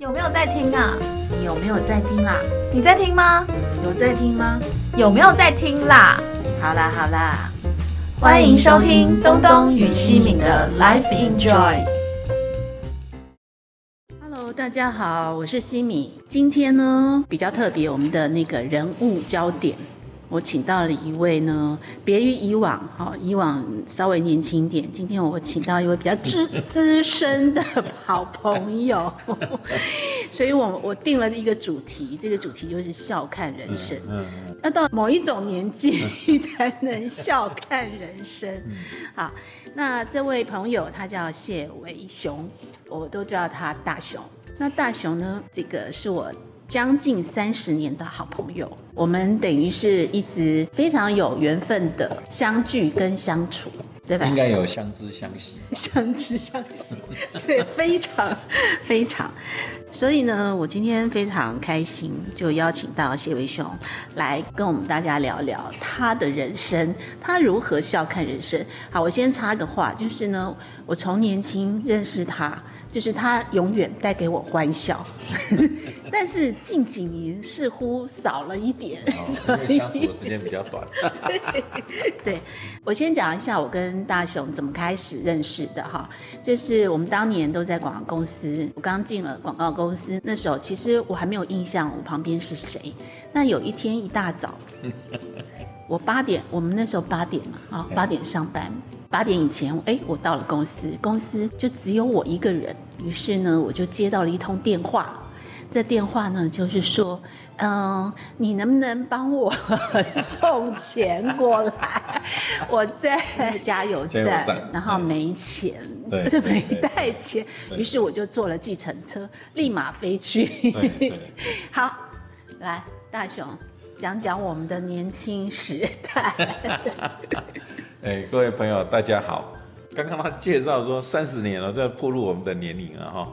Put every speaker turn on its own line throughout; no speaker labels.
有没有在听啊？
你有没有在听啦？
你在听吗？
有在听吗？
有没有在听啦？
好啦好啦，
欢迎收听东东与西敏的 Life Enjoy。
Hello，大家好，我是西米。今天呢比较特别，我们的那个人物焦点，我请到了一位呢，别于以往，哈、以往稍微年轻一点，今天我请到一位比较资 资深的好朋友，所以我我定了一个主题，这个主题就是笑看人生。
嗯，
要到某一种年纪才能笑看人生。
嗯
好，那这位朋友他叫谢维雄，我都叫他大雄。那大雄呢，这个是我将近三十年的好朋友，我们等于是一直非常有缘分的相聚跟相处，对吧？
应该有相知相惜。
相知相惜，对，非常非常。所以呢，我今天非常开心，就邀请到谢维雄来跟我们大家聊聊他的人生，他如何笑看人生。好，我先插个话，就是呢，我从年轻认识他。就是他永远带给我欢笑，但是近几年似乎少了一点，
哦，因为相处的时间比较短。
对，对我先讲一下我跟大雄怎么开始认识的哈，就是我们当年都在广告公司，我刚进了广告公司，那时候其实我还没有印象我旁边是谁。那有一天一大早，我八点，我们那时候八点嘛，啊，八点上班，八点以前，哎，我到了公司，公司就只有我一个人，于是呢，我就接到了一通电话。这电话呢，就是说，嗯，你能不能帮我 送钱过来？我在加油站，然后没钱，没
对
带钱，于是我就坐了计程车，立马飞去。好，来，大雄讲讲我们的年轻时代。
哎，各位朋友，大家好。刚刚他介绍说三十年了，这步入我们的年龄了哈。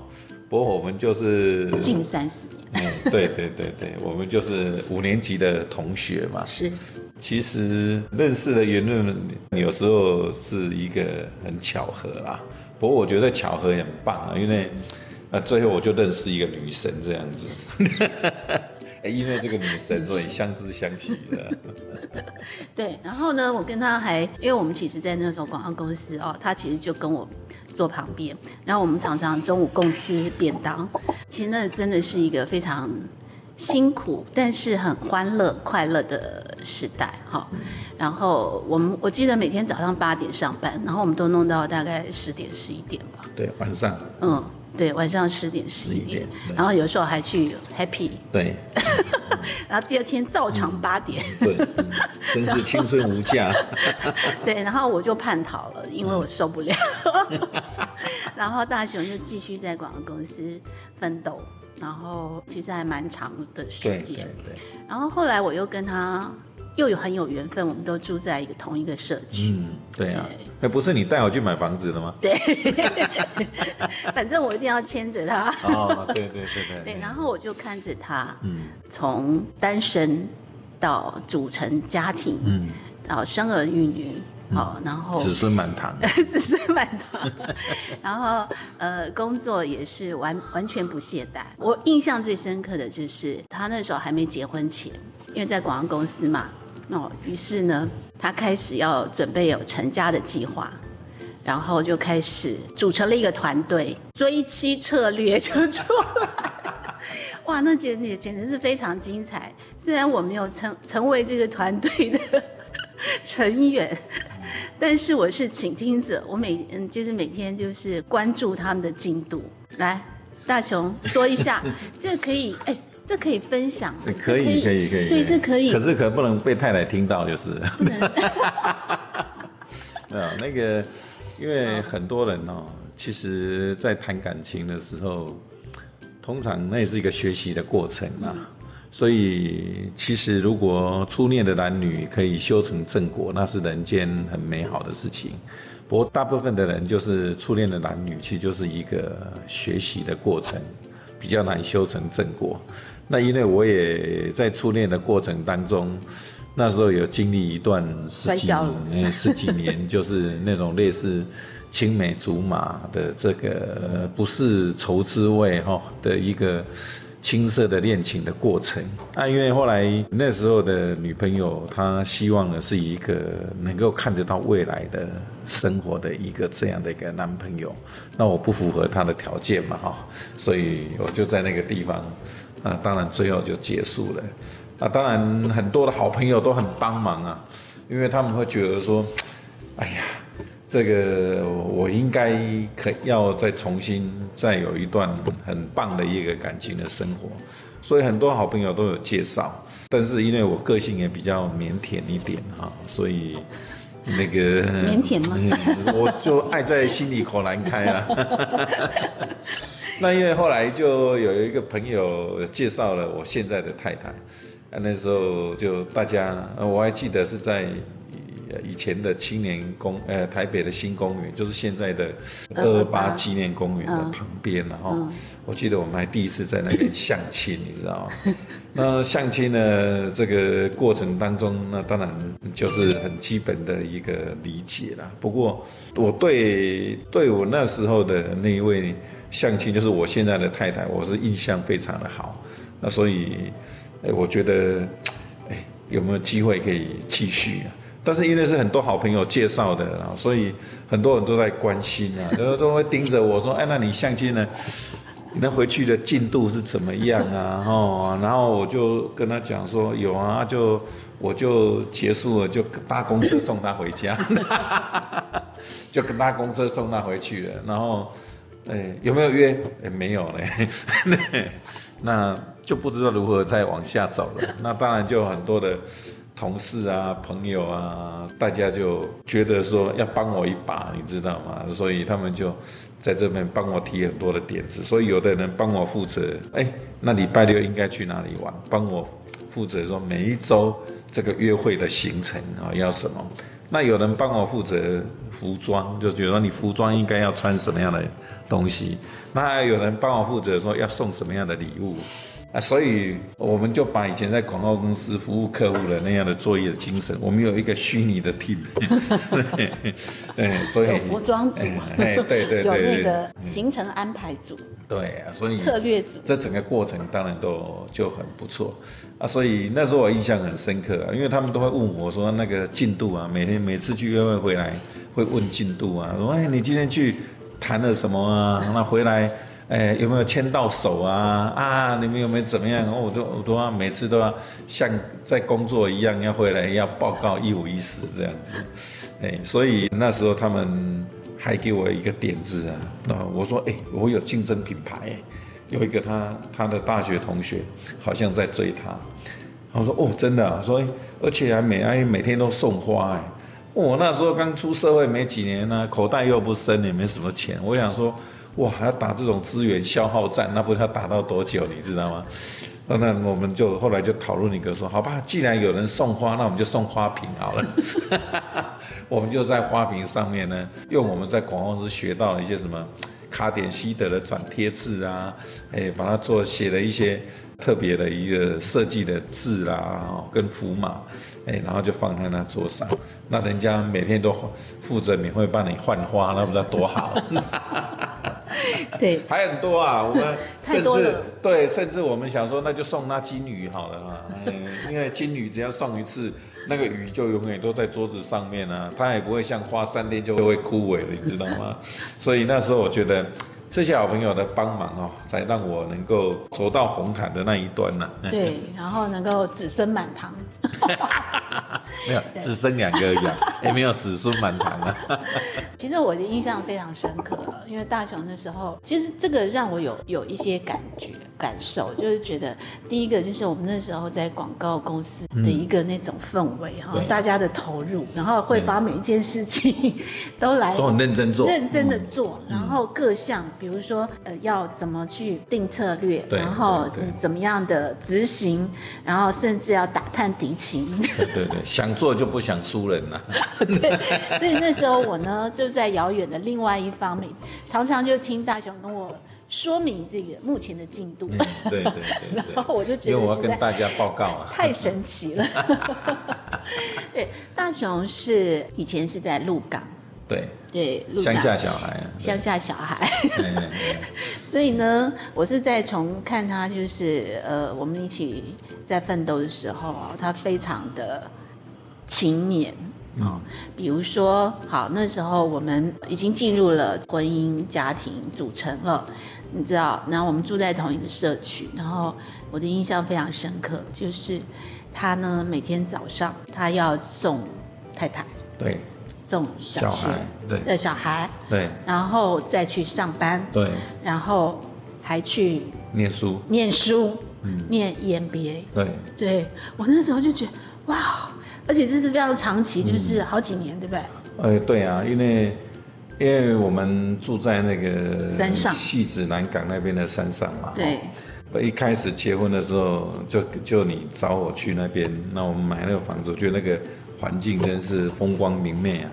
不过我们就是
近三十年。
嗯，对对对对，我们就是五年级的同学嘛。
是，
其实认识的缘分有时候是一个很巧合啦。不过我觉得巧合也很棒啊，因为呃最后我就认识一个女神这样子。哎因为这个女神，所以相知相惜的。
对，然后呢，我跟他还，因为我们其实，在那时候广告公司哦，他其实就跟我坐旁边，然后我们常常中午共吃便当，其实那真的是一个非常辛苦，但是很欢乐、快乐的时代哈、然后我们我记得每天早上八点上班，然后我们都弄到大概十点、十一点吧。
对，晚上。
嗯，对，晚上十点、十一
11
点
点，
然后有时候还去 happy，
对，
然后第二天照常八点。
对，嗯真是 青春无价。
对，然后我就叛逃了，因为我受不了。然后大雄就继续在广告公司奋斗，然后其实还蛮长的时
对对
间。
对，
然后后来我又跟他又有很有缘分，我们都住在一个同一个社区。
嗯，对啊
对。
那不是你带我去买房子的吗？
对，反正我一定要牵着他。
哦，对对对对。
对，然后我就看着他，
嗯
从单身到组成家庭，
嗯，
到生儿育女，
嗯
好、然后
子孙满堂。
子孙满堂，然后呃工作也是完完全不懈怠。我印象最深刻的就是他那时候还没结婚前，因为在广告公司嘛，哦，于是呢他开始要准备有成家的计划。然后就开始组成了一个团队，追妻策略就出来了。哇，那简直简直是非常精彩。虽然我没有成成为这个团队的成员，但是我是倾听者，我每嗯就是每天就是关注他们的进度。来，大雄说一下，这可以哎，这可以分享，
可以可以可以，
对，这可以。
可是可不能被太太听到就是。
不能
啊，那个，因为很多人哦，其实在谈感情的时候，通常那也是一个学习的过程啊。所以，其实如果初恋的男女可以修成正果，那是人间很美好的事情。不过，大部分的人就是初恋的男女，其实就是一个学习的过程，比较难修成正果。那因为我也在初恋的过程当中，那时候有经历一段十几年，十几年 就是那种类似青梅竹马的这个不是愁滋味哈的一个青涩的恋情的过程。啊，因为后来那时候的女朋友她希望的是一个能够看得到未来的生活的一个这样的一个男朋友，那我不符合她的条件嘛哈，所以我就在那个地方，啊，当然最后就结束了。啊，当然很多的好朋友都很帮忙啊，因为他们会觉得说，哎呀，这个我应该可要再重新再有一段很棒的一个感情的生活，所以很多好朋友都有介绍，但是因为我个性也比较腼腆一点哈，所以那个
腼腆吗？
我就爱在心里口难开啊。那因为后来就有一个朋友介绍了我现在的太太。那时候就大家，我还记得是在以前的青年公，呃，台北的新公园，就是现在的二二八纪念公园的旁边然后我记得我们还第一次在那边相亲，你知道吗？那相亲呢，这个过程当中，那当然就是很基本的一个理解啦。不过我对对我那时候的那一位相亲，就是我现在的太太，我是印象非常的好。那所以。哎，我觉得，哎，有没有机会可以继续啊？但是因为是很多好朋友介绍的啊，所以很多人都在关心啊，都 都会盯着我说，哎，那你相亲呢？那回去的进度是怎么样啊？哦，然后我就跟他讲说，有啊，就我就结束了，就搭公车送他回家，就跟搭公车送他回去了。然后，哎，有没有约？哎，没有嘞。那就不知道如何再往下走了。那当然就很多的同事啊、朋友啊，大家就觉得说要帮我一把，你知道吗？所以他们就在这边帮我提很多的点子。所以有的人帮我负责，哎，那礼拜六应该去哪里玩？帮我负责说每一周这个约会的行程啊要什么？那有人帮我负责服装，就觉得你服装应该要穿什么样的东西。那有人帮我负责说要送什么样的礼物啊，所以我们就把以前在广告公司服务客户的那样的作业的精神，我们有一个虚拟的 team，
对，所以有服装组，
哎，对对对，
有那个行程安排组，
对啊，所以
策略组，
这整个过程当然都就很不错啊，所以那时候我印象很深刻啊，因为他们都会问我说那个进度啊，每天每次去约会回来会问进度啊，说哎你今天去。谈了什么啊？那回来，哎，有没有牵到手啊？啊，你们有没有怎么样？我都我都要每次都要像在工作一样，要回来要报告一五一十这样子。哎，所以那时候他们还给我一个点子啊。那我说，哎，我有竞争品牌，有一个他他的大学同学好像在追他。我说，哦，真的，所以而且还每哎每天都送花哎。我那时候刚出社会没几年呢，口袋又不深，也没什么钱。我想说，哇，要打这种资源消耗战，那不知道打到多久，你知道吗？那那我们就后来就讨论一个说，好吧，既然有人送花，那我们就送花瓶好了。我们就在花瓶上面呢，用我们在广告公司学到的一些什么卡点西德的转贴字啊，哎，把它做写了一些。特别的一个设计的字啦，跟符码，哎，然后就放在那桌上，那人家每天都负责免费帮你换花，那不知道多好。
对，
还很多啊，我们甚至对，甚至我们想说，那就送那金鱼好了嘛，嗯，因为金鱼只要送一次，那个鱼就永远都在桌子上面啊，它也不会像花三天就会枯萎了，你知道吗？所以那时候我觉得。这些好朋友的帮忙哦，才让我能够走到红毯的那一端呢。
对，然后能够子孙满堂。
没有，只生两个呀，也 没有子孙满堂啊。
其实我的印象非常深刻，因为大雄那时候，其实这个让我有有一些感觉感受，就是觉得第一个就是我们那时候在广告公司的一个那种氛围哈，大家的投入，然后会把每一件事情都来
都很认真做，
认真的做，然后各项。比如说，呃，要怎么去定策略，然后怎么样的执行，然后甚至要打探敌情。
对对对，想做就不想输人呐。
对，所以那时候我呢就在遥远的另外一方面，常常就听大雄跟我说明这个目前的进度。
对对对。
然后我就觉得，
因为我要跟大家报告啊。
太神奇了。对，大雄是以前是在鹿港。
对，
对，
乡下小孩啊，
乡下小孩。所以呢，我是在从看他就是呃，我们一起在奋斗的时候啊，他非常的勤勉。
嗯。
比如说，好，那时候我们已经进入了婚姻家庭组成了，你知道，然后我们住在同一个社区，然后我的印象非常深刻，就是他呢每天早上他要送太太。
对
送小
孩对。
的小孩，
对。
然后再去上班，
对，
然后还去
念书，
念书，
嗯。
念 EMBA。
对。
对我那时候就觉得哇，而且这是非常长期，就是好几年，对不对？
呃，对啊，因为因为我们住在那个
山上。
戏子南港那边的山上嘛。
对。
哦。我一开始结婚的时候，就就你找我去那边，那我们买那个房子，我觉得那个环境真是风光明媚啊，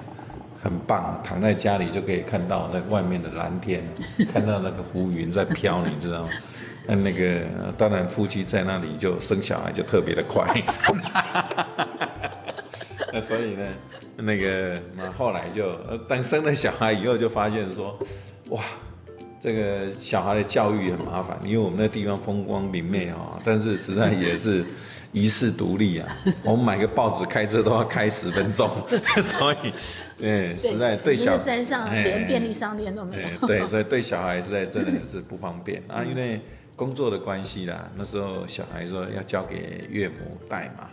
很棒。躺在家里就可以看到那外面的蓝天，看到那个浮云在飘，你知道吗？那那个当然夫妻在那里就生小孩就特别的快。那所以呢，那个那后来就，呃当生了小孩以后，就发现说，哇，这个小孩的教育很麻烦，因为我们那地方风光明媚啊、但是实在也是遗世独立啊。我们买个报纸开车都要开十分钟，所以，对，实在对小
山上
哎
连便利商店都没有
哎对，所以对小孩实在真的是不方便啊，因为工作的关系啦，那时候小孩说要交给岳母带嘛，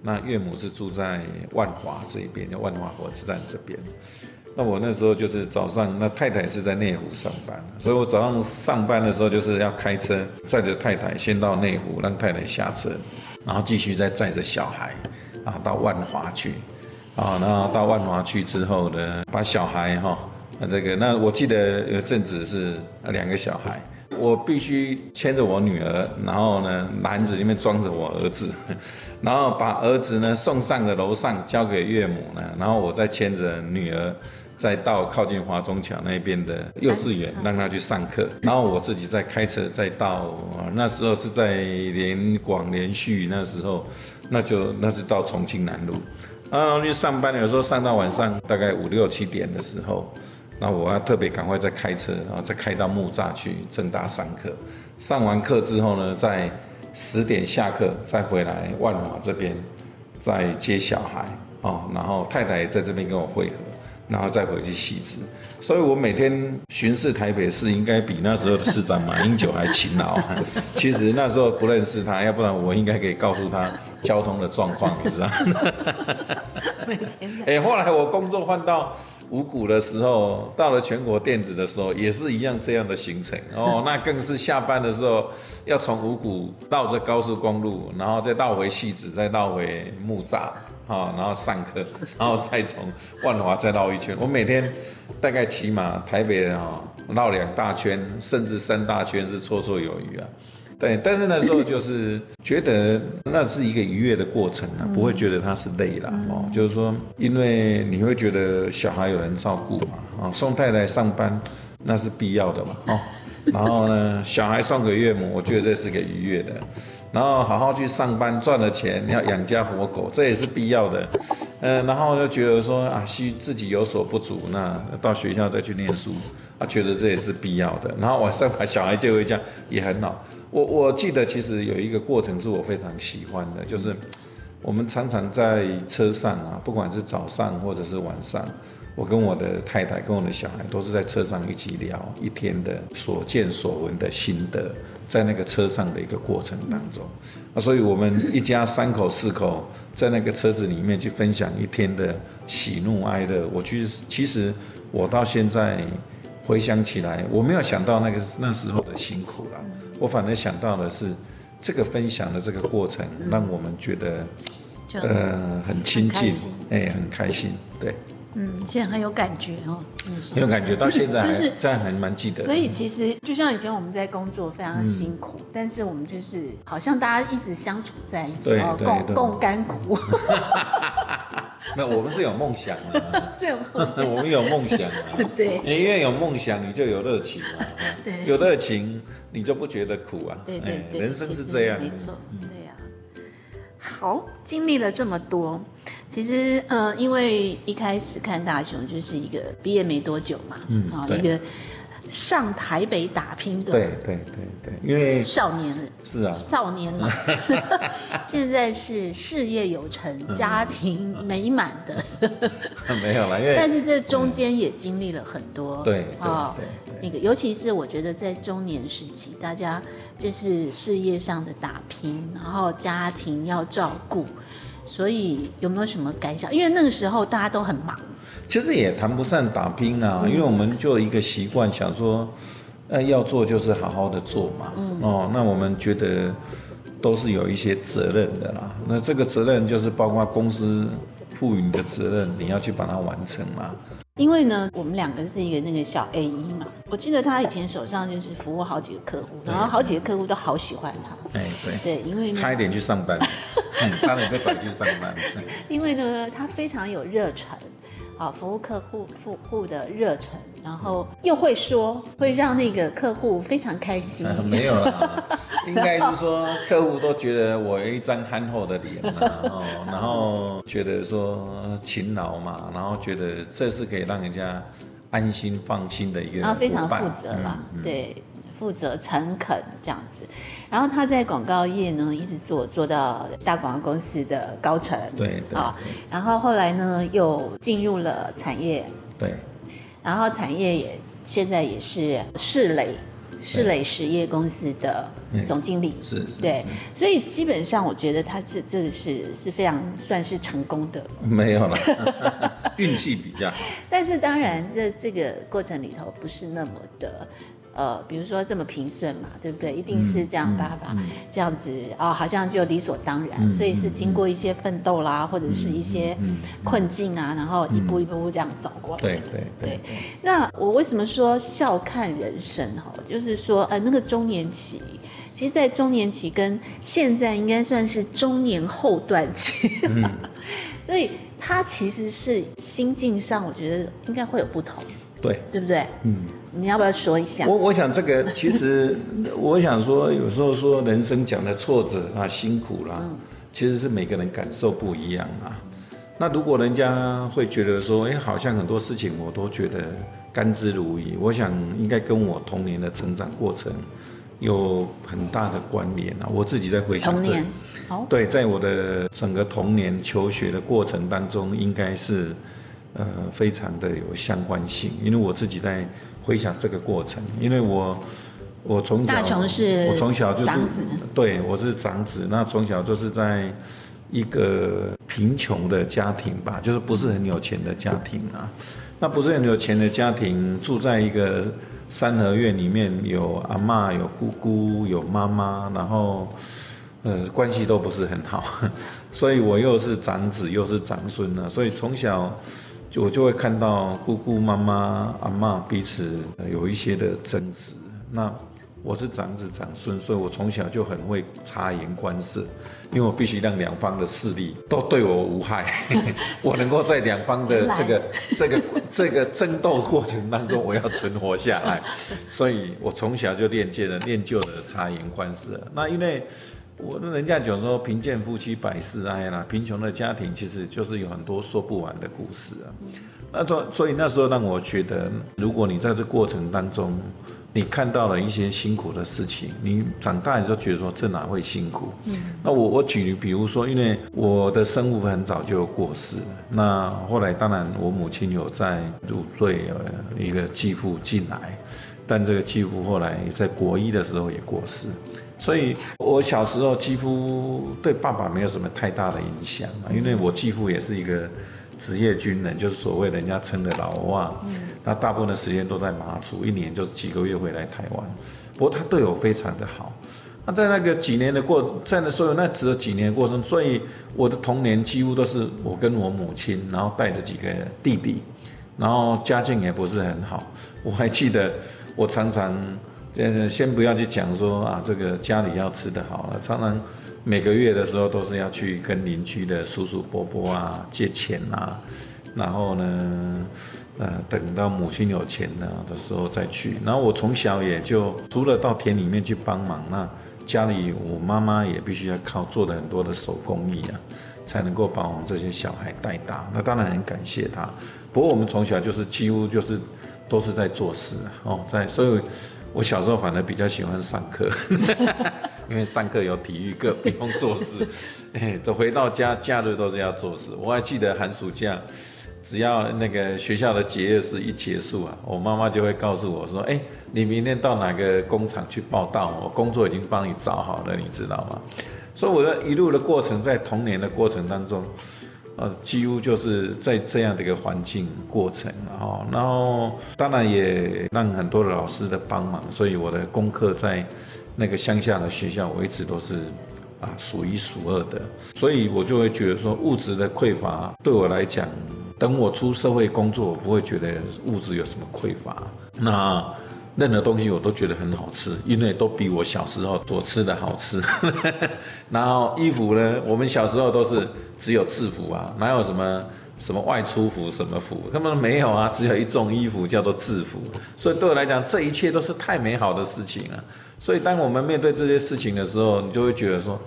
那岳母是住在万华这边，叫万华火车站这边。那我那时候就是早上，那太太是在内湖上班，所以我早上上班的时候就是要开车载着太太先到内湖，让太太下车，然后继续再载着小孩啊到万华去，啊，然后到万华去之后呢，把小孩哈，那这个那我记得有阵子是两个小孩，我必须牵着我女儿，然后呢篮子里面装着我儿子，然后把儿子呢送上了楼上交给岳母呢，然后我再牵着女儿。再到靠近华中桥那边的幼稚园，让他去上课，然后我自己再开车再到，呃那时候是在连广连续那时候，那就那是到重庆南路，然后去上班，有时候上到晚上大概五六七点的时候，那我要特别赶快再开车，然后再开到木栅去正大上课，上完课之后呢，在十点下课再回来万华这边再接小孩哦，然后太太也在这边跟我会合。然后再回去细致，所以我每天巡视台北市，应该比那时候的市长马英九还勤劳。其实那时候不认识他，要不然我应该可以告诉他交通的状况，你知道？哎，后来我工作换到五股的时候，到了全国电子的时候，也是一样这样的行程哦。那更是下班的时候要从五股绕着高速公路，然后再绕回戏子，再绕回木栅，哈、然后上课，然后再从万华再绕一圈。我每天大概起码台北人哈、绕两大圈，甚至三大圈是绰绰有余啊。对，但是那时候就是 觉得那是一个愉悦的过程啊，不会觉得它是累啦。哦，就是说，因为你会觉得小孩有人照顾嘛，啊、送太太上班那是必要的嘛，哦，然后呢，小孩送给岳母，我觉得这是个愉悦的，然后好好去上班赚了钱，你要养家活口，这也是必要的。呃，然后就觉得说啊，需自己有所不足，那到学校再去念书，啊，觉得这也是必要的。然后晚上把小孩接回家也很好。我我记得其实有一个过程是我非常喜欢的，就是我们常常在车上啊，不管是早上或者是晚上，我跟我的太太跟我的小孩都是在车上一起聊一天的所见所闻的心得，在那个车上的一个过程当中，啊，所以我们一家三口四口在那个车子里面去分享一天的喜怒哀乐。我其实其实我到现在回想起来，我没有想到那个那时候的辛苦啦，我反而想到的是这个分享的这个过程，让我们觉得呃很亲近哎、很开心，对。
嗯，现在很有感觉哦，
很有感觉，到现在还
就是
这样还蛮记得。
所以其实就像以前我们在工作非常辛苦，但是我们就是好像大家一直相处在一起
对
哦，共共甘苦。
那我们是有梦想的，
是有梦想
我们有梦想啊。
对
因为有梦想，你就有热情嘛。
对
有热情，你就不觉得苦啊。
对对
人生是这样。
没错，
嗯
对呀、好，经历了这么多，其实呃，因为一开始看大雄就是一个毕业没多久嘛，啊一个上台北打拼的
对对对对，因为
少年人
是啊。
少年郎，现在是事业有成、
嗯。
家庭美满的，
没有了，因为
但是这中间也经历了很多，
对对
哦
对对。
那个尤其是我觉得在中年时期，大家就是事业上的打拼，然后家庭要照顾，所以有没有什么感想？因为那个时候大家都很忙，
其实也谈不上打拼啊，
嗯
因为我们就一个习惯，想说，呃，要做就是好好的做嘛。
嗯
哦，那我们觉得都是有一些责任的啦。那这个责任就是包括公司赋予你的责任，你要去把它完成嘛。
因为呢，我们两个是一个那个小 A 一嘛，我记得他以前手上就是服务好几个客户，然后好几个客户都好喜欢他。
哎，对。
对，因为
差一点去上班，嗯，差点被拐去上班。
因为呢，他非常有热忱，啊，服务客户服户的热忱，然后又会说，会让那个客户非常开心。
呃 没有啦，应该是说客户都觉得我有一张憨厚的脸嘛，哦，然后觉得说勤劳嘛，然后觉得这是可以让人家安心放心的一个
然后非常负责嘛，
嗯嗯
对，负责诚恳这样子。然后他在广告业呢，一直做做到大广告公司的高层，
对对
啊。
对，
然后后来呢，又进入了产业，
对。
然后产业也现在也是世磊世磊实业公司的
嗯
总经理，
是是。
对，所以基本上我觉得他这这个是是非常算是成功的。
没有了，运气比较好。
但是当然，这这个过程里头不是那么的，呃，比如说这么平顺嘛，对不对？一定是这样
嗯
爸爸、
嗯嗯
这样子哦，好像就理所当然，
嗯
所以是经过一些奋斗啦，或者是一些困境啊，然后一步一步这样走过来。
对对对对
那我为什么说笑看人生哈？就是说，呃，那个中年期，其实，在中年期跟现在应该算是中年后段期，
嗯
所以他其实是心境上，我觉得应该会有不同，
对，
对不对？
嗯。
你要不要说一下？
我我想这个其实，我想说，有时候说人生讲的挫折啊、辛苦啦，
嗯
其实是每个人感受不一样啊。那如果人家会觉得说，哎，好像很多事情我都觉得甘之如饴，我想应该跟我童年的成长过程有很大的关联啊。我自己在回想
童年，好，
对，在我的整个童年求学的过程当中，应该是呃非常的有相关性，因为我自己在回想这个过程，因为我我从小
大雄是
我从小就是
长子
对，我是长子，那从小就是在一个贫穷的家庭吧，就是不是很有钱的家庭啊。那不是很有钱的家庭，住在一个三合院里面，有阿妈、有姑姑、有妈妈，然后呃关系都不是很好，所以我又是长子又是长孙呢，所以从小就我就会看到姑姑、妈妈、阿嬷彼此有一些的争执。那我是长子长孙，所以我从小就很会察言观色，因为我必须让两方的势力都对我无害，我能够在两方的这个这个这个争斗过程当中，我要存活下来，所以我从小就练就了练就了察言观色。那因为我人家讲说贫贱夫妻百事哀啦，贫穷的家庭其实就是有很多说不完的故事啊。那所所以那时候让我觉得，如果你在这过程当中，你看到了一些辛苦的事情，你长大的时候觉得说这哪会辛苦？
嗯
那我我举，比如说，因为我的生父很早就过世，那后来当然我母亲有在入赘呃一个继父进来，但这个继父后来在国一的时候也过世，所以我小时候几乎对爸爸没有什么太大的影响啊，因为我继父也是一个职业军人，就是所谓人家称的老外，那大部分的时间都在马祖，一年就是几个月回来台湾，不过他对我非常的好。那在那个几年的过，在那所有那只有几年的过程，所以我的童年几乎都是我跟我母亲，然后带着几个弟弟，然后家境也不是很好。我还记得我常常，呃，先不要去讲说啊，这个家里要吃的好了，常常每个月的时候都是要去跟邻居的叔叔伯伯啊借钱啊，然后呢，呃，等到母亲有钱了的时候再去。然后我从小也就除了到田里面去帮忙，那家里我妈妈也必须要靠做的很多的手工艺啊，才能够把我们这些小孩带大。那当然很感谢他。不过我们从小就是几乎就是都是在做事，哦，在所以，我小时候反而比较喜欢上课，因为上课有体育课，不用做事。哎，都回到家，假日都是要做事。我还记得寒暑假。只要那个学校的结业式一结束啊，我妈妈就会告诉我说：“哎，你明天到哪个工厂去报道？我工作已经帮你找好了，你知道吗？”所以我的一路的过程，在童年的过程当中，呃，几乎就是在这样的一个环境过程啊。然后当然也让很多的老师的帮忙，所以我的功课在那个乡下的学校，我一直都是啊数一数二的。所以我就会觉得说，物质的匮乏对我来讲。等我出社会工作，我不会觉得物质有什么匮乏。那任何东西我都觉得很好吃，因为都比我小时候所吃的好吃。然后衣服呢，我们小时候都是只有制服啊，哪有什么什么外出服什么服，根本没有啊，只有一种衣服叫做制服。所以对我来讲，这一切都是太美好的事情了。所以当我们面对这些事情的时候，你就会觉得说，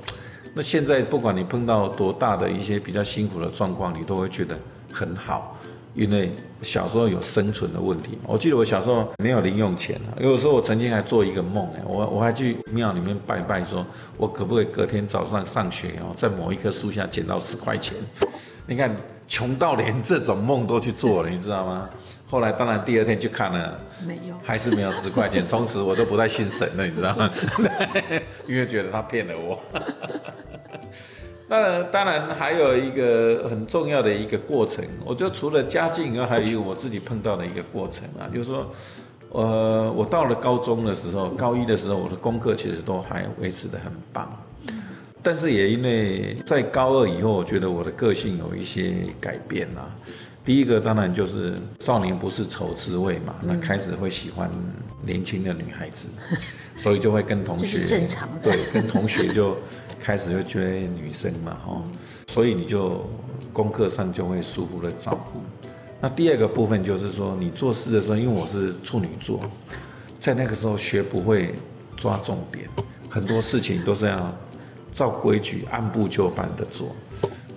那现在不管你碰到多大的一些比较辛苦的状况，你都会觉得。很好，因为小时候有生存的问题。我记得我小时候没有零用钱有时候我曾经还做一个梦哎，我我还去庙里面拜拜，说我可不可以隔天早上上学哦，在某一棵树下捡到十块钱。你看，穷到连这种梦都去做了，你知道吗？后来当然第二天去看了，
没有，
还是没有十块钱。从此我都不再信神了，你知道吗？因为觉得他骗了我。当然，当然还有一个很重要的一个过程，我觉得除了家境以外，还有一个我自己碰到的一个过程啊，就是说，呃，我到了高中的时候，高一的时候，我的功课其实都还维持的很棒，但是也因为在高二以后，我觉得我的个性有一些改变啊。第一个当然就是少年不是愁滋味嘛，那开始会喜欢年轻的女孩子，所以就会跟同学
正常
对，跟同学就开始就追女生嘛，哈，所以你就功课上就会疏忽的照顾。那第二个部分就是说，你做事的时候，因为我是处女座，在那个时候学不会抓重点，很多事情都是要照规矩按部就班的做。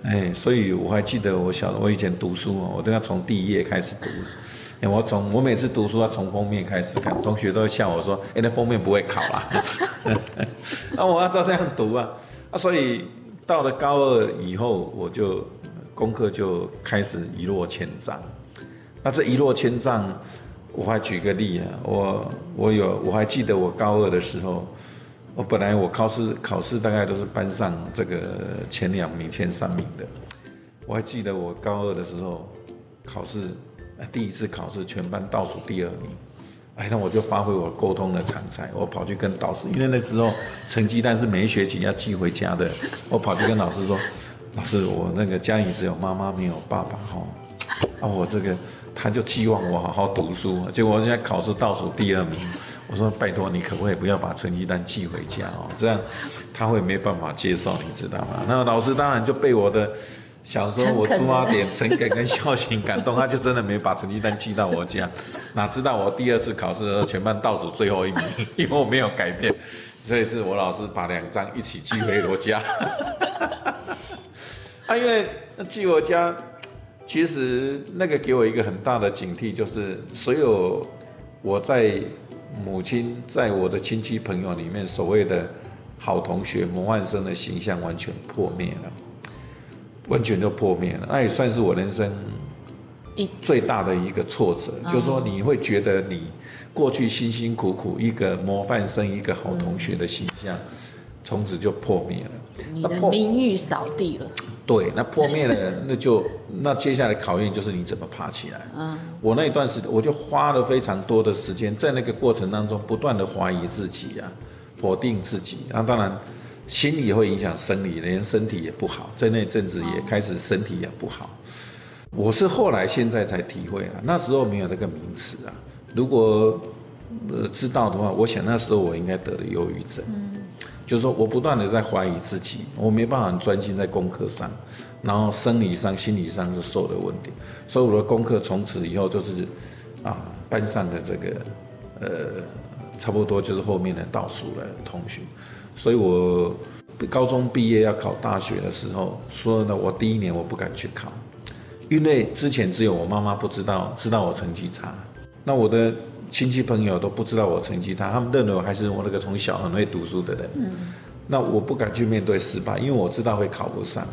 哎，所以我还记得我小我以前读书哦，我都要从第一页开始读。我从我每次读书要从封面开始看，同学都会笑我说，哎，那封面不会考啦。那 我要照这样读啊。啊，所以到了高二以后，我就功课就开始一落千丈。那这一落千丈，我还举个例啊，我我有我还记得我高二的时候。我本来我考试考试大概都是班上这个前两名、前三名的。我还记得我高二的时候考试，第一次考试全班倒数第二名。哎，那我就发挥我沟通的长才，我跑去跟导师，因为那时候成绩单是每一学期要寄回家的。我跑去跟老师说，老师，我那个家里只有妈妈没有爸爸哈，啊我这个他就期望我好好读书，结果我现在考试倒数第二名。我说拜托你可不可以不要把成绩单寄回家哦，这样他会没办法接受，你知道吗？那老师当然就被我的小时候我出发点诚恳跟孝心感动，他就真的没把成绩单寄到我家。哪知道我第二次考试的时候全班倒数最后一名，因为我没有改变，所以是我老师把两张一起寄回我家。啊，因为寄我家，其实那个给我一个很大的警惕，就是所有我在。母亲在我的亲戚朋友里面，所谓的好同学、模范生的形象完全破灭了，完全就破灭了。那也算是我人生一最大的一个挫折，就是说你会觉得你过去辛辛苦苦一个模范生、一个好同学的形象，从此就破灭了。
你的名誉扫地了。
对，那破灭了，那就 那接下来考验就是你怎么爬起来。嗯，我那一段时间我就花了非常多的时间在那个过程当中不断的怀疑自己啊，否定自己，然后当然心理会影响生理，连身体也不好，在那阵子也开始身体也不好。我是后来现在才体会啊，那时候没有这个名词啊，如果呃知道的话，我想那时候我应该得了忧郁症。嗯。就是说我不断的在怀疑自己，我没办法专心在功课上，然后生理上、心理上是受的问题，所以我的功课从此以后就是啊班上的这个呃差不多就是后面的倒数的同学，所以我高中毕业要考大学的时候，说呢，我第一年我不敢去考，因为之前只有我妈妈不知道，知道我成绩差，那我的亲戚朋友都不知道我成绩差，他们认为我还是我那个从小很会读书的人。嗯。那我不敢去面对失败，因为我知道会考不上，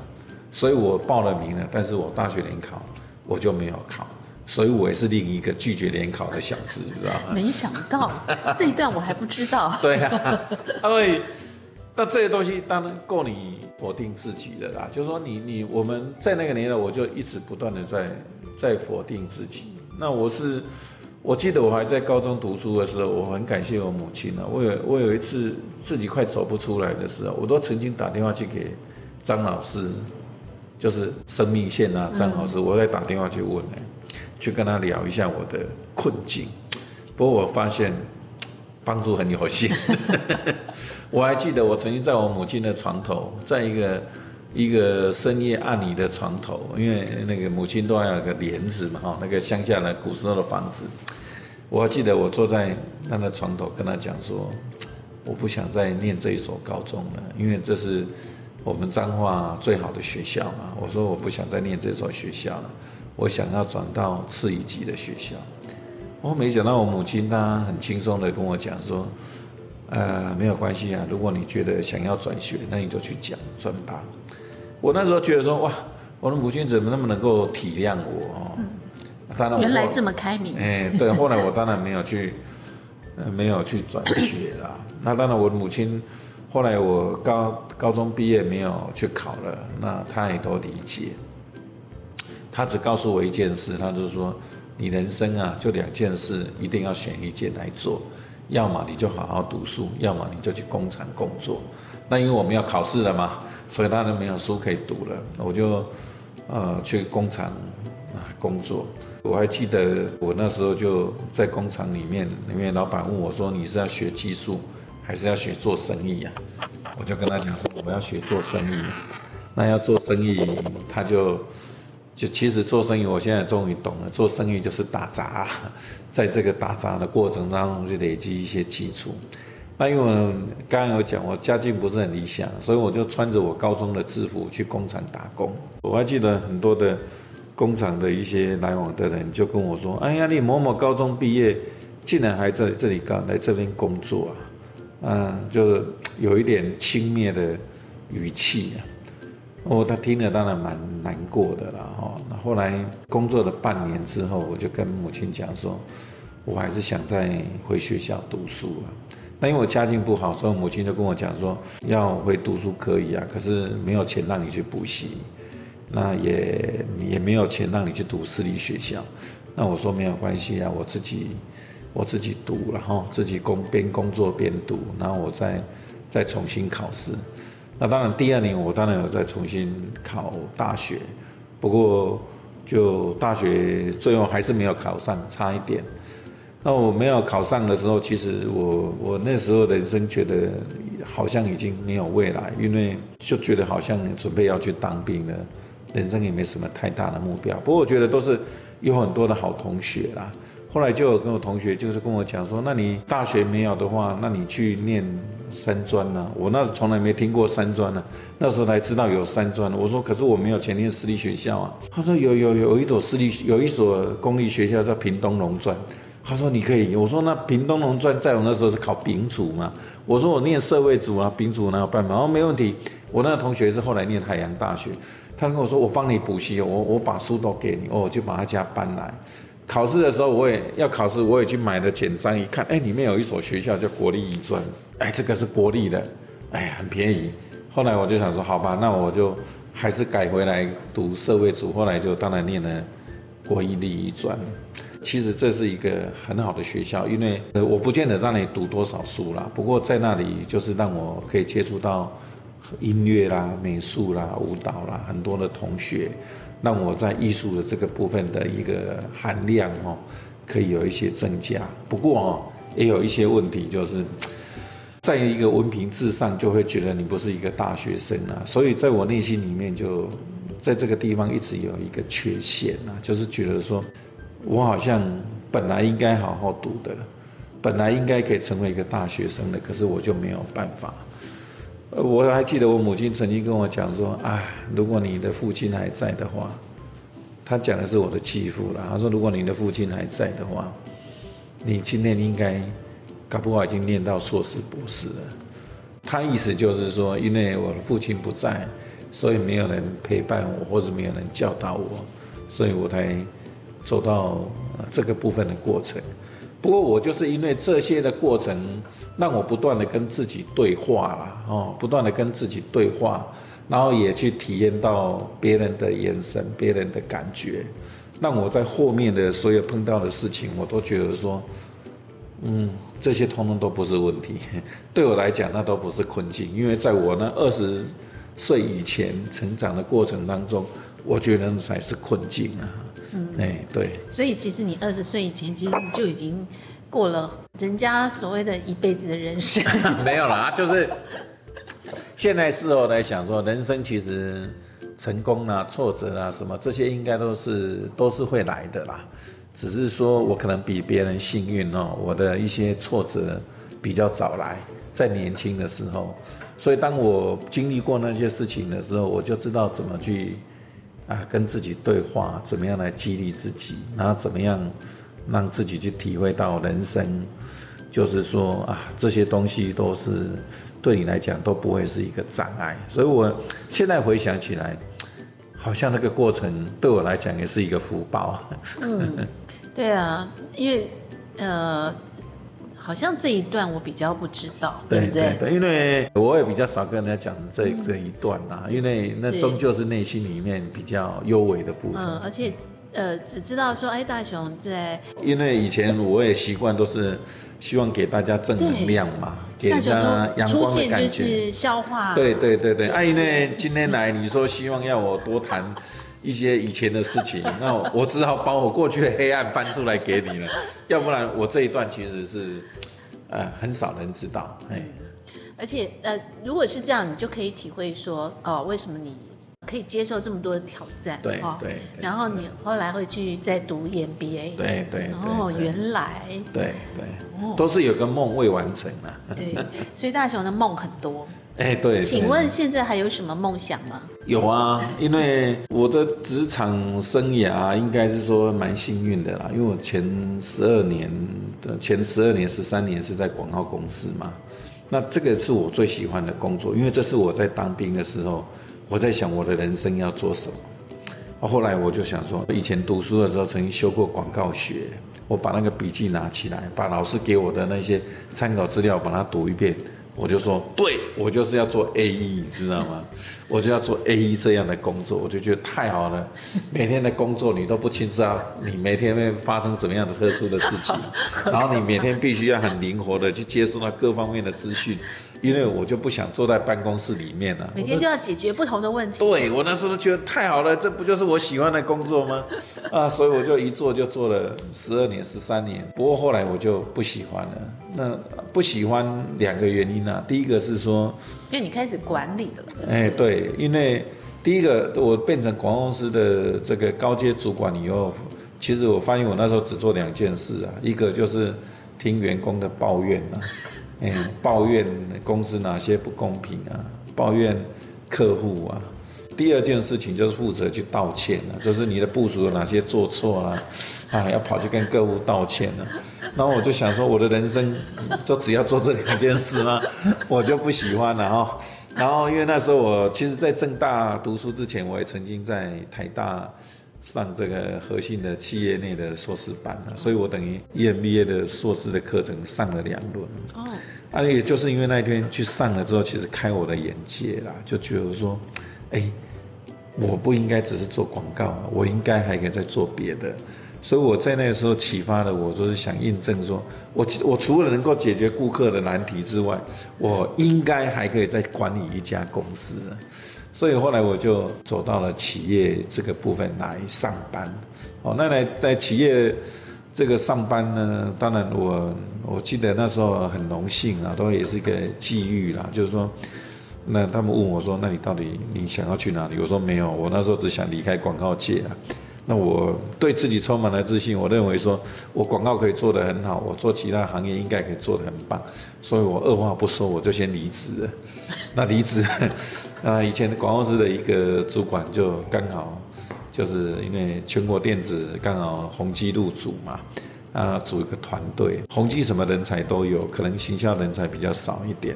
所以我报了名了，但是我大学联考我就没有考，所以我也是另一个拒绝联考的小子，知道吗？
没想到这一段我还不知道。
对啊，因为那这些东西当然够你否定自己的啦，就是说你你我们在那个年代，我就一直不断的在在否定自己。那我是。我记得我还在高中读书的时候，我很感谢我母亲啊。我有我有一次自己快走不出来的时候，我都曾经打电话去给张老师，就是生命线啊，张老师，我在打电话去问呢，去跟他聊一下我的困境。不过我发现帮助很有限。我还记得我曾经在我母亲的床头，在一个。一个深夜暗里的床头，因为那个母亲都还有个帘子嘛，哈，那个乡下的古时候的房子。我还记得我坐在那个床头跟他讲说，我不想再念这一所高中了，因为这是我们彰化最好的学校嘛。我说我不想再念这所学校了，我想要转到次一级的学校。我没想到我母亲她很轻松的跟我讲说，呃，没有关系啊，如果你觉得想要转学，那你就去讲转吧。我那时候觉得说哇，我的母亲怎么那么能够体谅我哦？
当然原来这么开明。
哎，对，后来我当然没有去，没有去转学啦。那当然我的母亲，后来我高高中毕业没有去考了，那她也都理解。她只告诉我一件事，她就是说，你人生啊就两件事，一定要选一件来做，要么你就好好读书，要么你就去工厂工作。那因为我们要考试了嘛。所以当然没有书可以读了，我就呃去工厂啊工作。我还记得我那时候就在工厂里面，里面老板问我说：“你是要学技术，还是要学做生意呀？”我就跟他讲说：“我要学做生意。”那要做生意，他就就其实做生意，我现在终于懂了，做生意就是打杂，在这个打杂的过程当中去累积一些基础。那因为我刚刚有讲，我家境不是很理想，所以我就穿着我高中的制服去工厂打工。我还记得很多的工厂的一些来往的人就跟我说：“哎呀，你某某高中毕业，竟然还在这里干，来这边工作啊？”嗯，就有一点轻蔑的语气啊。哦，他听了当然蛮难过的了哈。那后来工作了半年之后，我就跟母亲讲说，我还是想再回学校读书啊。那因为我家境不好，所以母亲就跟我讲说，要回读书可以啊，可是没有钱让你去补习，那也也没有钱让你去读私立学校。那我说没有关系啊，我自己我自己读，然后自己工边工作边读，然后我再再重新考试。那当然第二年我当然有再重新考大学，不过就大学最后还是没有考上，差一点。那我没有考上的时候，其实我我那时候的人生觉得好像已经没有未来，因为就觉得好像准备要去当兵了，人生也没什么太大的目标。不过我觉得都是有很多的好同学啦。后来就有跟我同学就是跟我讲说，那你大学没有的话，那你去念三专呢？我那从来没听过三专呢，那时候才知道有三专。我说可是我没有钱念私立学校啊。他说有有有一所私立有一所公立学校叫屏东农专。他说你可以，我说那屏东农专在我那时候是考丙组嘛，我说我念社会组啊，丙组哪有办法？哦没问题，我那个同学是后来念海洋大学，他跟我说我帮你补习，我我把书都给你，哦就把他家搬来，考试的时候我也要考试，我也去买了简章一看，哎里面有一所学校叫国立艺专，哎这个是国立的，哎很便宜，后来我就想说好吧，那我就还是改回来读社会组，后来就当然念了国立艺专。其实这是一个很好的学校，因为呃我不见得让你读多少书啦，不过在那里就是让我可以接触到音乐啦、美术啦、舞蹈啦，很多的同学，让我在艺术的这个部分的一个含量哦，可以有一些增加。不过哦，也有一些问题，就是 在一个文凭至上，就会觉得你不是一个大学生啊，所以在我内心里面就在这个地方一直有一个缺陷啊，就是觉得说。我好像本来应该好好读的，本来应该可以成为一个大学生的，可是我就没有办法。呃我还记得我母亲曾经跟我讲说，啊，如果你的父亲还在的话，她讲的是我的继父了。她说，如果你的父亲还在的话，你今天应该搞不好已经念到硕士博士了。她意思就是说，因为我的父亲不在，所以没有人陪伴我，或者没有人教导我，所以我才走到这个部分的过程。不过我就是因为这些的过程，让我不断的跟自己对话啦，哦，不断的跟自己对话，然后也去体验到别人的眼神、别人的感觉，让我在后面的所有碰到的事情，我都觉得说，嗯，这些通通都不是问题，对我来讲那都不是困境，因为在我那二十岁以前成长的过程当中，我觉得才是困境啊。嗯，哎，对。
所以其实你二十岁以前，其实你就已经过了 人家所谓的一辈子的人生。
没有啦，就是现在事后来想说，人生其实成功啊、挫折啊什么这些应该都是都是会来的啦，只是说我可能比别人幸运哦，我的一些挫折比较早来，在年轻的时候，所以当我经历过那些事情的时候，我就知道怎么去啊跟自己对话，怎么样来激励自己，然后怎么样让自己去体会到人生。就是说啊，这些东西都是对你来讲都不会是一个障碍，所以我现在回想起来，好像那个过程对我来讲也是一个福报。
嗯，对啊，因为呃，好像这一段我比较不知道，对
对
不对？
对，因为我也比较少跟人家讲这这一段啦，因为那
对
终究是内心里面比较幽微的部分。
嗯，而且呃，只知道说，哎，大雄在
因为以前我也习惯都是希望给大家正能量嘛，给
大
家阳光的感觉。
是消化，
对对对对，哎、因为 今天来你说希望要我多谈一些以前的事情，那我我只好把我过去的黑暗翻出来给你了，要不然我这一段其实是呃很少人知道，哎，
而且呃，如果是这样，你就可以体会说，哦，为什么你可以接受这么多的挑战，
对
哦
对对。
然后你后来会去再读
对对
哦，
对。对
原来，
对
哦。
对，都是有个梦未完成啊。
对，所以大雄的梦很多。
哎对。对
请问现在还有什么梦想吗？
有啊，因为我的职场生涯应该是说蛮幸运的啦，因为我前十二年的前十二年、十三年是在广告公司嘛，那这个是我最喜欢的工作，因为这是我在当兵的时候，我在想我的人生要做什么。啊后来我就想说，以前读书的时候曾经修过广告学，我把那个笔记拿起来，把老师给我的那些参考资料把它读一遍，我就说，对我就是要做 A E，你知道吗？我就要做 A E 这样的工作，我就觉得太好了。每天的工作你都不清楚啊你每天会发生什么样的特殊的事情，然后你每天必须要很灵活的去接触到各方面的资讯，因为我就不想坐在办公室里面了、
每天就要解决不同的问题。
对我那时候觉得太好了，这不就是我喜欢的工作吗？啊，所以我就一做就做了十二年、十三年。不过后来我就不喜欢了。那不喜欢两个原因啊，第一个是说，
因为你开始管理了。
哎，对，因为第一个我变成广告公司的这个高阶主管以后，其实我发现我那时候只做两件事啊，一个就是听员工的抱怨啊，抱怨公司哪些不公平啊，抱怨客户啊。第二件事情就是负责去道歉了、就是你的部署有哪些做错啦、啊，要跑去跟客户道歉了、然后我就想说，我的人生就只要做这两件事吗？我就不喜欢了哈。然后因为那时候我其实，在正大读书之前，我也曾经在台大上这个核心的企业内的硕士班了，所以我等于 EMBA 的硕士的课程上了两轮。
哦，
啊，也就是因为那一天去上了之后，其实开我的眼界啦，就觉得说，哎，我不应该只是做广告啊，我应该还可以再做别的。所以我在那个时候启发了我，就是想印证说，我我除了能够解决顾客的难题之外，我应该还可以再管理一家公司。所以后来我就走到了企业这个部分来上班。哦，那来在企业这个上班呢，当然我我记得那时候很荣幸啊，都也是一个机遇啦，就是说，那他们问我说，那你到底你想要去哪里？我说没有，我那时候只想离开广告界啊。那我对自己充满了自信，我认为说我广告可以做得很好，我做其他行业应该可以做得很棒，所以我二话不说我就先离职了。那离职，啊，以前的广告司的一个主管就刚好就是因为全国电子刚好宏基入主嘛，啊，组一个团队，宏基什么人才都有，可能行销人才比较少一点，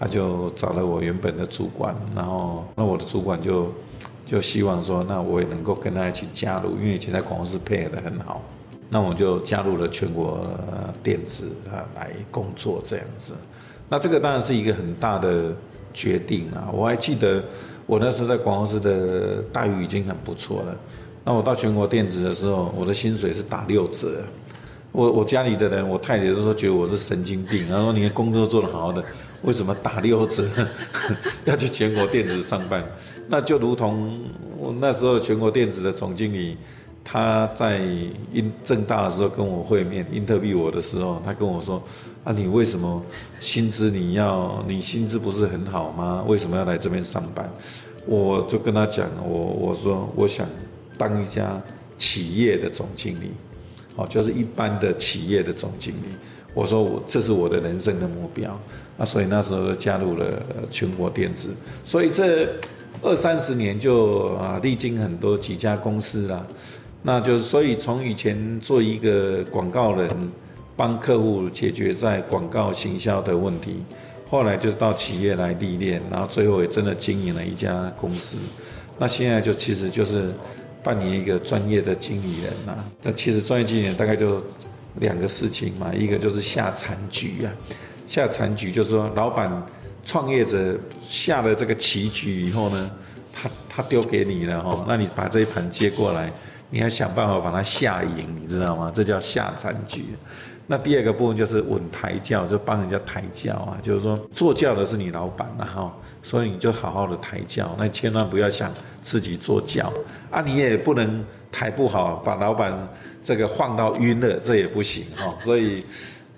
他就找了我原本的主管，然后那我的主管就。就希望说，那我也能够跟他一起加入，因为以前在广告司配合的很好，那我就加入了全国电子啊来工作这样子。那这个当然是一个很大的决定啊。我还记得我那时候在广告司的待遇已经很不错了。那我到全国电子的时候，我的薪水是打六折。我我家里的人，我太太都说觉得我是神经病，然后你看工作做得好好的，为什么打六折 要去全国电子上班？那就如同我那时候全国电子的总经理，他在英正大的时候跟我会面，interview 我的时候，他跟我说啊，你为什么薪资你要你薪资不是很好吗？为什么要来这边上班？我就跟他讲，我我说我想当一家企业的总经理。哦，就是一般的企业的总经理，我说我这是我的人生的目标，那所以那时候加入了全国电子，所以这二三十年就啊历经很多几家公司啦，那就是所以从以前做一个广告人，帮客户解决在广告行销的问题，后来就到企业来历练，然后最后也真的经营了一家公司，那现在就其实就是。扮演一个专业的经理人呐，那其实专业经理人大概就两个事情嘛，一个就是下残局啊，下残局就是说老板创业者下了这个棋局以后呢，他他丢给你了哈，那你把这一盘接过来，你要想办法把他下赢，你知道吗？这叫下残局。那第二个部分就是稳抬轿，就帮人家抬轿啊，就是说坐轿的是你老板然后。所以你就好好的抬轿，那千万不要想自己坐轿啊！你也不能抬不好，把老板这个晃到晕了，这也不行哈。所以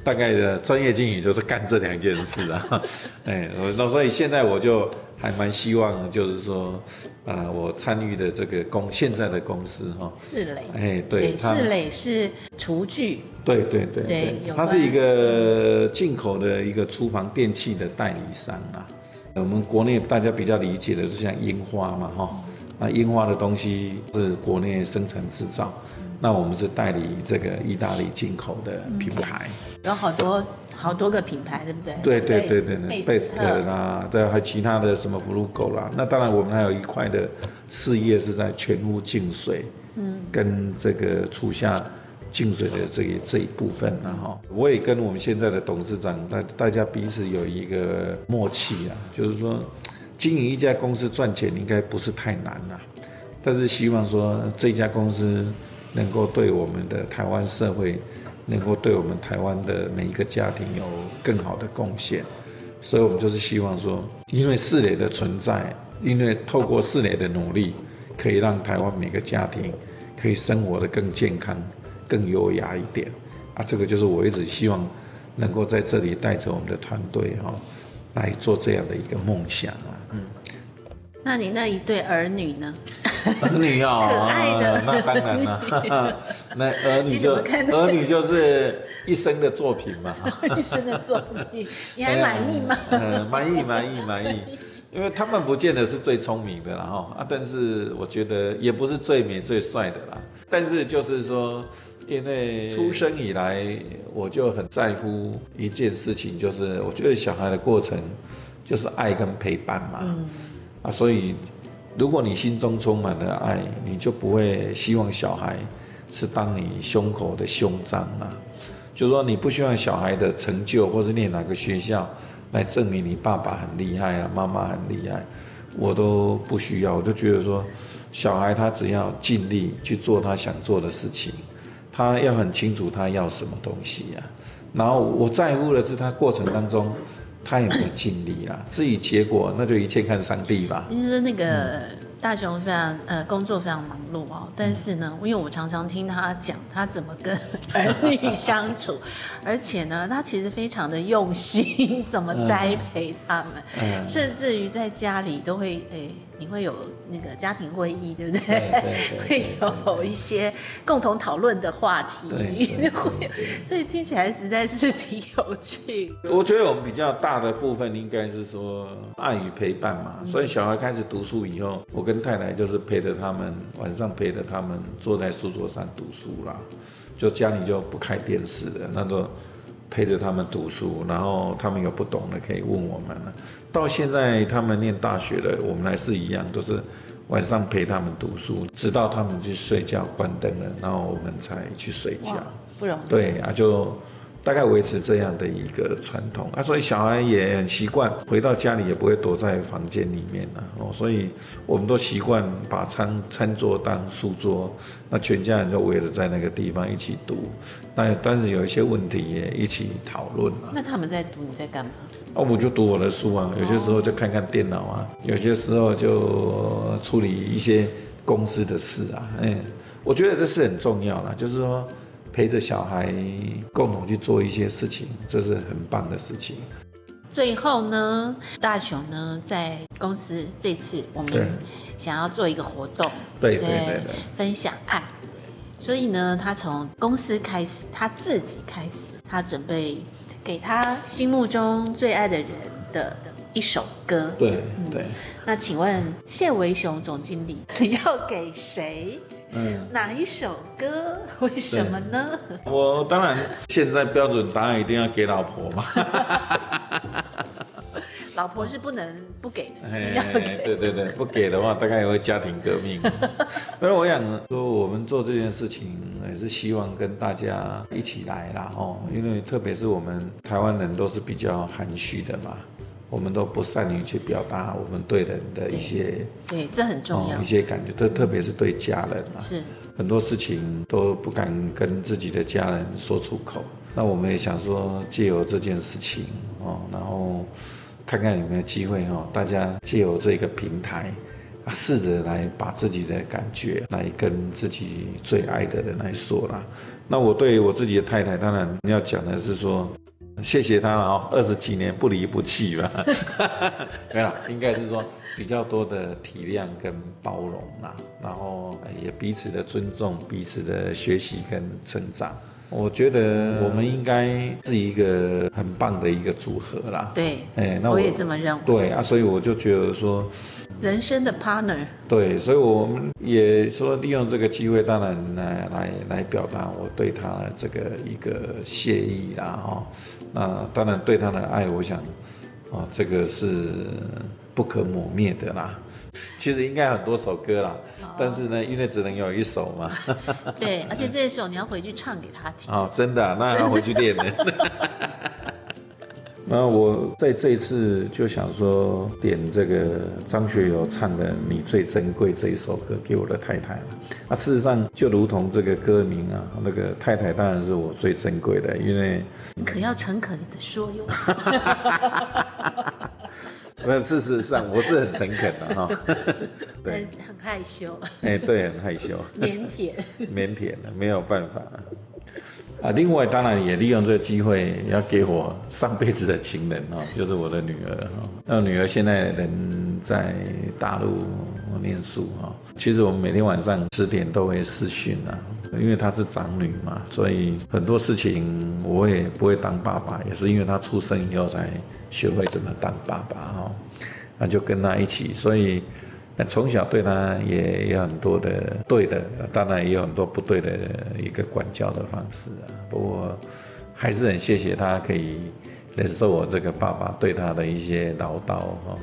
大概的专业经营就是干这两件事啊。哎，那所以现在我就还蛮希望，就是说，啊，我参与的这个公现在的公司哈。
四磊。
哎，对，
四磊是厨具。
对对对对，它是一个进口的一个厨房电器的代理商啊。我们国内大家比较理解的就像樱花嘛，哈，那樱花的东西是国内生产制造，那我们是代理这个意大利进口的品牌，
有好多好多个品牌，对不对？
对对对对对，贝斯特啦，对，还有其他的什么 Blue Go 啦，那当然我们还有一块的事业是在全屋净水，嗯，跟这个厨下。净水的这一这一部分呢，哈，我也跟我们现在的董事长，大大家彼此有一个默契啊，就是说，经营一家公司赚钱应该不是太难啊，但是希望说这家公司能够对我们的台湾社会，能够对我们台湾的每一个家庭有更好的贡献，所以我们就是希望说，因为四磊的存在，因为透过四磊的努力，可以让台湾每个家庭可以生活的更健康。更优雅一点啊，这个就是我一直希望能够在这里带着我们的团队哈来做这样的一个梦想啊。嗯，
那你那一对儿女呢？
儿女哦，
可爱的，
那当然了。那儿女就儿女就是一生的作品嘛。
一生的作品，你还满意吗？
嗯，满意，满意，满意。因为他们不见得是最聪明的啦哈啊，但是我觉得也不是最美最帅的啦。但是就是说。因为出生以来，我就很在乎一件事情，就是我觉得小孩的过程就是爱跟陪伴嘛。嗯。啊，所以如果你心中充满了爱，你就不会希望小孩是当你胸口的胸章嘛。就是说，你不希望小孩的成就或是念哪个学校来证明你爸爸很厉害啊，妈妈很厉害，我都不需要。我就觉得说，小孩他只要尽力去做他想做的事情。他要很清楚他要什么东西呀，然后我在乎的是他过程当中他有没有尽力啊，至于结果那就一切看上帝吧。
其实那个大雄非常呃工作非常忙碌哦，但是呢，因为我常常听他讲他怎么跟儿女相处，而且呢，他其实非常的用心 怎么栽培他们，甚至于在家里都会诶。
你会有那个家庭会议，对不对？
对对对
会有一些共同讨论的话题，会 所以听起来实在是挺有趣。
我觉得我们比较大的部分应该是说爱与陪伴嘛，所以小孩开始读书以后，我跟太太就是陪着他们，晚上陪着他们坐在书桌上读书啦，就家里就不开电视了，那就陪着他们读书，然后他们有不懂的可以问我们了。到现在他们念大学了，我们还是一样，都是晚上陪他们读书，直到他们去睡觉关灯了，然后我们才去睡觉。
不容易。
对啊，就大概维持这样的一个传统啊，所以小孩也很习惯回到家里也不会躲在房间里面了哦，所以我们都习惯把餐餐桌当书桌，那全家人就围着在那个地方一起读，那但是有一些问题也一起讨论啊。
那他们在读，你在干嘛？
哦，我就读我的书啊，有些时候就看看电脑啊，有些时候就处理一些公司的事啊，嗯，我觉得这是很重要啦，就是说陪着小孩共同去做一些事情，这是很棒的事情。
最后呢，大雄呢在公司这次我们想要做一个活动，
对对对对。
分享爱，所以呢，他从公司开始，他自己开始，他准备给他心目中最爱的人的一首歌。
对
嗯
对，
那请问谢维雄总经理，你要给谁？
嗯。
哪一首歌？为什么呢？
我当然现在标准答案一定要给老婆嘛。
老婆是不能不给的，一
哎。对对对，不给的话，大概也会家庭革命。所以我想说，我们做这件事情也是希望跟大家一起来啦，哦，因为特别是我们台湾人都是比较含蓄的嘛，我们都不善于去表达我们对人的一些
对，这很重要。
哦一些感觉，特特别是对家人嘛，
是
很多事情都不敢跟自己的家人说出口。那我们也想说，借由这件事情哦，然后看看有没有机会哦，大家借由这个平台啊，试着来把自己的感觉来跟自己最爱的人来说啦。那我对我自己的太太，当然要讲的是说。谢谢她了哦，二十几年不离不弃吧，没有，应该是说比较多的体谅跟包容啦，然后也彼此的尊重，彼此的学习跟成长。我觉得我们应该是一个很棒的一个组合啦。
对
哎，那
我也这么认为
对啊，所以我就觉得说，
人生的 partner。
对，所以我们也说利用这个机会，当然来来来表达我对他的这个一个谢意啦，哦，那当然对他的爱，我想，哦，这个是不可磨灭的啦。其实应该很多首歌啦，但是呢，因为只能有一首嘛。
对，而且这一首你要回去唱给他听。
哦，真的啊、那要回去练呢。那我在这一次就想说点这个张学友唱的《你最珍贵》这一首歌给我的太太了。啊，事实上就如同这个歌名啊，那个太太当然是我最珍贵的，因为
你可要诚恳的说哟。
那事实上我是很诚恳的哈。对，
很害羞，
哎，对，很害羞。
腼腆。
腼腆的，没有办法。啊，另外当然也利用这个机会，要给我上辈子的情人哦，就是我的女儿哈。那女儿现在人在大陆念书哈。其实我们每天晚上十点都会视讯啊，因为她是长女嘛，所以很多事情我也不会当爸爸，也是因为她出生以后才学会怎么当爸爸哈。那就跟她一起，所以。从小对他也有很多的对的，当然也有很多不对的一个管教的方式啊。不过还是很谢谢他可以忍受我这个爸爸对他的一些唠叨哈、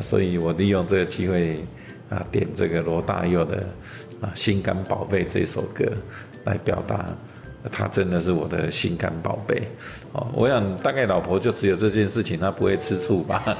所以我利用这个机会啊，点这个罗大佑的啊《心肝宝贝》这首歌来表达。他真的是我的心肝宝贝哦！我想大概老婆就只有这件事情，她不会吃醋吧？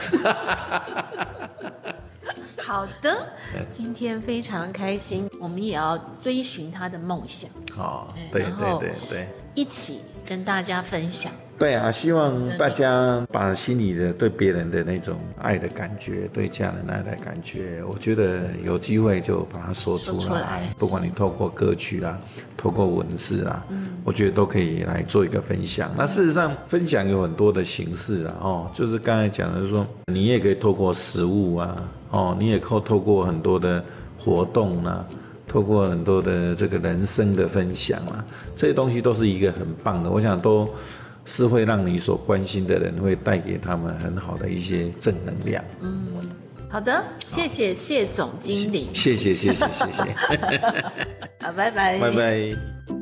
好的，今天非常开心，我们也要追寻他的梦想，
哦，对对对对。
一起跟大家分享
对啊，希望大家把心里的对别人的那种爱的感觉，对家人爱的感觉，我觉得有机会就把它说出来。
出来
不管你透过歌曲啊，透过文字啊，
嗯
我觉得都可以来做一个分享。那事实上，分享有很多的形式啊，哦，就是刚才讲的是说，你也可以透过食物啊，哦，你也可以透过很多的活动啊。透过很多的这个人生的分享啊，这些东西都是一个很棒的，我想都是会让你所关心的人会带给他们很好的一些正能量。
嗯，好的，谢谢谢总经理，
谢谢谢谢谢谢，
好，拜拜，
拜拜。